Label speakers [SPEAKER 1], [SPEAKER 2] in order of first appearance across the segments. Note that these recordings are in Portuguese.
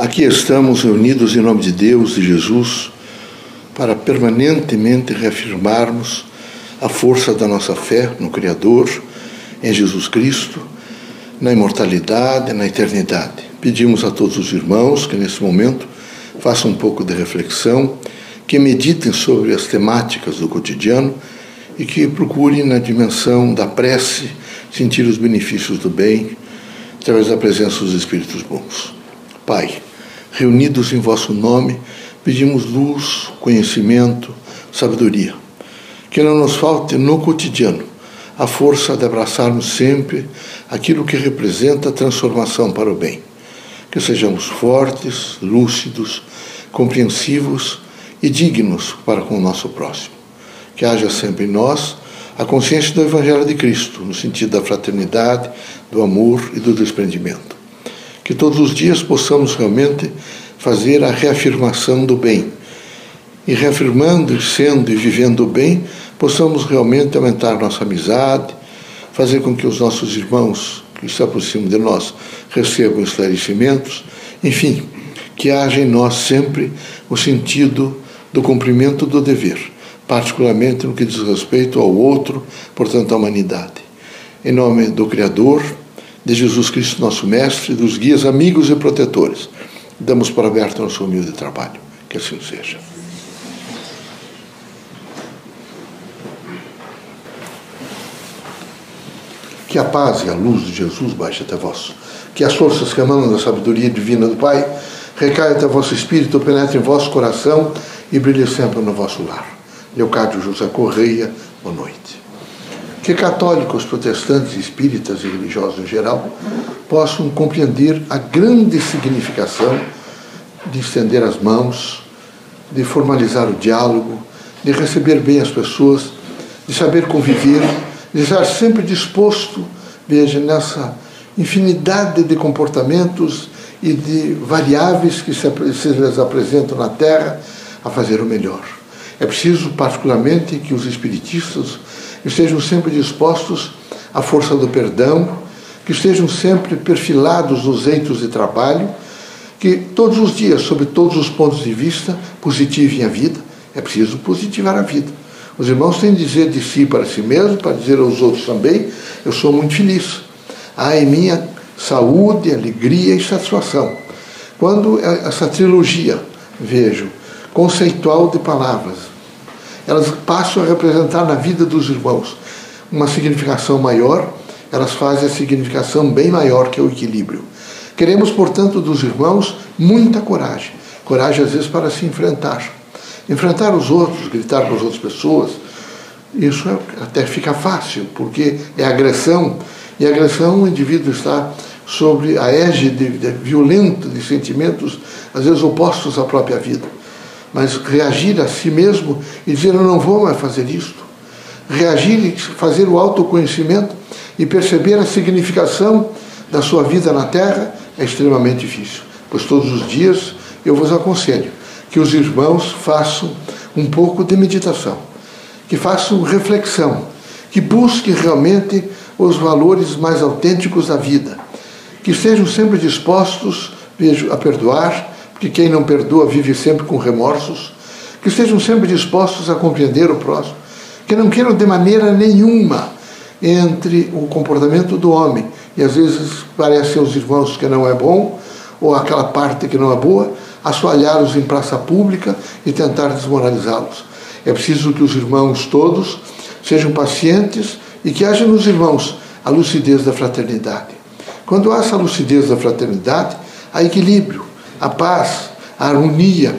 [SPEAKER 1] Aqui estamos reunidos em nome de Deus e Jesus para permanentemente reafirmarmos a força da nossa fé no Criador, em Jesus Cristo, na imortalidade, na eternidade. Pedimos a todos os irmãos que nesse momento façam um pouco de reflexão, que meditem sobre as temáticas do cotidiano e que procurem, na dimensão da prece, sentir os benefícios do bem através da presença dos Espíritos bons. Pai, reunidos em vosso nome, pedimos luz, conhecimento, sabedoria. Que não nos falte no cotidiano a força de abraçarmos sempre aquilo que representa a transformação para o bem. Que sejamos fortes, lúcidos, compreensivos e dignos para com o nosso próximo. Que haja sempre em nós a consciência do Evangelho de Cristo, no sentido da fraternidade, do amor e do desprendimento. Que todos os dias possamos realmente fazer a reafirmação do bem. E reafirmando, sendo e vivendo o bem, possamos realmente aumentar nossa amizade, fazer com que os nossos irmãos que se aproximam de nós recebam esclarecimentos, enfim, que haja em nós sempre o sentido do cumprimento do dever, particularmente no que diz respeito ao outro, portanto, à humanidade. Em nome do Criador, de Jesus Cristo, nosso Mestre, dos guias, amigos e protetores, damos por aberto nosso humilde trabalho. Que assim seja. Que a paz e a luz de Jesus baixe até vós. Que as forças que emanam da sabedoria divina do Pai recaia até vosso espírito, penetre em vosso coração e brilhe sempre no vosso lar. Leocádio José Correia, boa noite. Que católicos, protestantes, espíritas e religiosos em geral possam compreender a grande significação de estender as mãos, de formalizar o diálogo, de receber bem as pessoas, de saber conviver de estar sempre disposto, veja, nessa infinidade de comportamentos e de variáveis que se, se lhes apresentam na Terra, a fazer o melhor. É preciso, particularmente, que os espiritistas estejam sempre dispostos à força do perdão, que estejam sempre perfilados nos eitos de trabalho, que todos os dias, sob todos os pontos de vista, positivem a vida. É preciso positivar a vida. Os irmãos têm de dizer de si para si mesmo, para dizer aos outros também: eu sou muito feliz. Há em minha saúde, alegria e satisfação. Quando essa trilogia, vejo, conceitual de palavras, elas passam a representar na vida dos irmãos uma significação maior, elas fazem a significação bem maior que é o equilíbrio. Queremos, portanto, dos irmãos muita coragem. Coragem, às vezes, para se enfrentar Enfrentar os outros, gritar com as outras pessoas, isso é, até fica fácil, porque é agressão, e agressão o indivíduo está sobre a égide violenta de sentimentos, às vezes opostos à própria vida. Mas reagir a si mesmo e dizer eu não vou mais fazer isto. Reagir e fazer o autoconhecimento e perceber a significação da sua vida na Terra é extremamente difícil. Pois todos os dias eu vos aconselho que os irmãos façam um pouco de meditação, que façam reflexão, que busquem realmente os valores mais autênticos da vida, que estejam sempre dispostos, vejo, a perdoar, porque quem não perdoa vive sempre com remorsos, que estejam sempre dispostos a compreender o próximo, que não queiram de maneira nenhuma entre o comportamento do homem, e às vezes parece aos irmãos que não é bom, ou aquela parte que não é boa, assoalhá-los em praça pública e tentar desmoralizá-los. É preciso que os irmãos todos sejam pacientes e que haja nos irmãos a lucidez da fraternidade. Quando há essa lucidez da fraternidade, há equilíbrio, a paz, a harmonia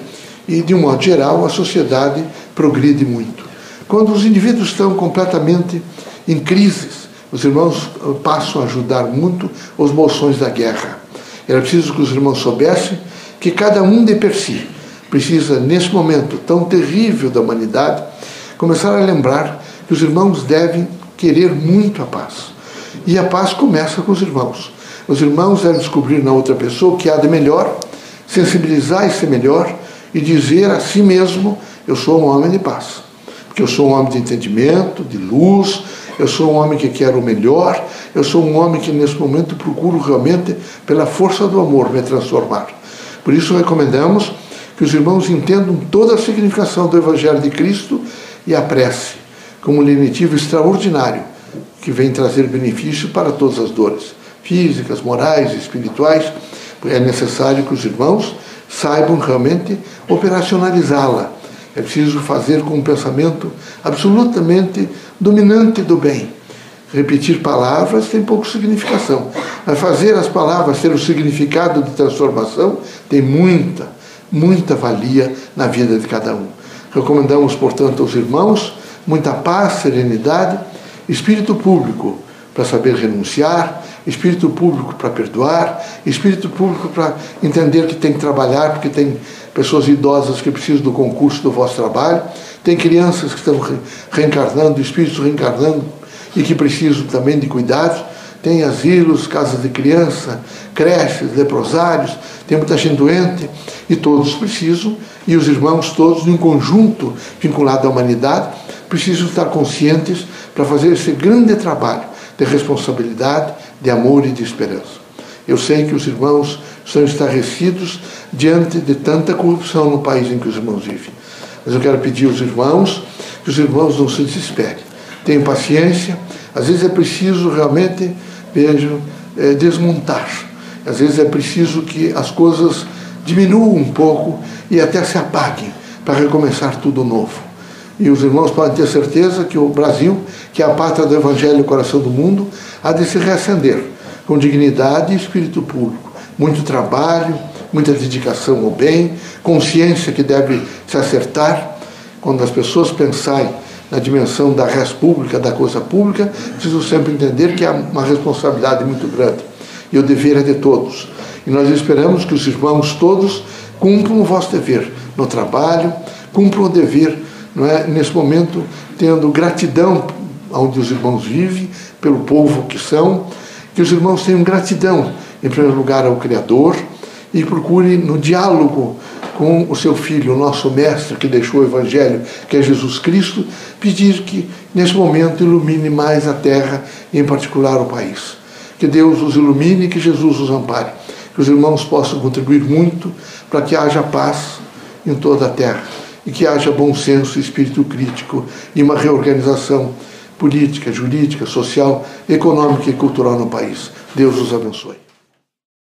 [SPEAKER 1] e, de um modo geral, a sociedade progride muito. Quando os indivíduos estão completamente em crises, os irmãos passam a ajudar muito os bolsões da guerra. Era preciso que os irmãos soubessem que cada um de per si precisa, nesse momento tão terrível da humanidade, começar a lembrar que os irmãos devem querer muito a paz. E a paz começa com os irmãos. Os irmãos devem descobrir na outra pessoa o que há de melhor, sensibilizar e ser melhor e dizer a si mesmo: Eu sou um homem de paz. Porque eu sou um homem de entendimento, de luz, eu sou um homem que quer o melhor, eu sou um homem que nesse momento procuro realmente, pela força do amor, me transformar. Por isso recomendamos que os irmãos entendam toda a significação do Evangelho de Cristo e a prece como um lenitivo extraordinário que vem trazer benefício para todas as dores, físicas, morais, espirituais. É necessário que os irmãos saibam realmente operacionalizá-la. É preciso fazer com um pensamento absolutamente dominante do bem. Repetir palavras tem pouco significação, mas fazer as palavras ter o significado de transformação tem muita, muita valia na vida de cada um. Recomendamos, portanto, aos irmãos muita paz, serenidade, espírito público para saber renunciar, espírito público para perdoar, espírito público para entender que tem que trabalhar, porque tem pessoas idosas que precisam do concurso do vosso trabalho, tem crianças que estão reencarnando, espíritos reencarnando e que precisam também de cuidados, tem asilos, casas de criança, creches, leprosários, tem muita gente doente e todos precisam, e os irmãos todos, em conjunto vinculado à humanidade, precisam estar conscientes para fazer esse grande trabalho de responsabilidade, de amor e de esperança. Eu sei que os irmãos estão estarrecidos diante de tanta corrupção no país em que os irmãos vivem. Mas eu quero pedir aos irmãos que os irmãos não se desesperem. Tenham paciência. Às vezes é preciso realmente, vejo, é, desmontar. Às vezes é preciso que as coisas diminuam um pouco e até se apaguem para recomeçar tudo novo. E os irmãos podem ter certeza que o Brasil, que é a pátria do Evangelho e o coração do mundo, há de se reacender com dignidade e espírito público. Muito trabalho, muita dedicação ao bem, consciência que deve se acertar. Quando as pessoas pensarem na dimensão da res pública, da coisa pública, precisam sempre entender que há uma responsabilidade muito grande. E o dever é de todos. E nós esperamos que os irmãos todos cumpram o vosso dever no trabalho, cumpram o dever não é? nesse momento, tendo gratidão onde os irmãos vivem, pelo povo que são, que os irmãos tenham gratidão, em primeiro lugar, ao Criador e procurem no diálogo com o seu Filho, o nosso Mestre, que deixou o Evangelho, que é Jesus Cristo, pedir que, nesse momento, ilumine mais a terra e, em particular, o país. Que Deus os ilumine e que Jesus os ampare. Que os irmãos possam contribuir muito para que haja paz em toda a terra e que haja bom senso, espírito crítico e uma reorganização política, jurídica, social, econômica e cultural no país. Deus os abençoe.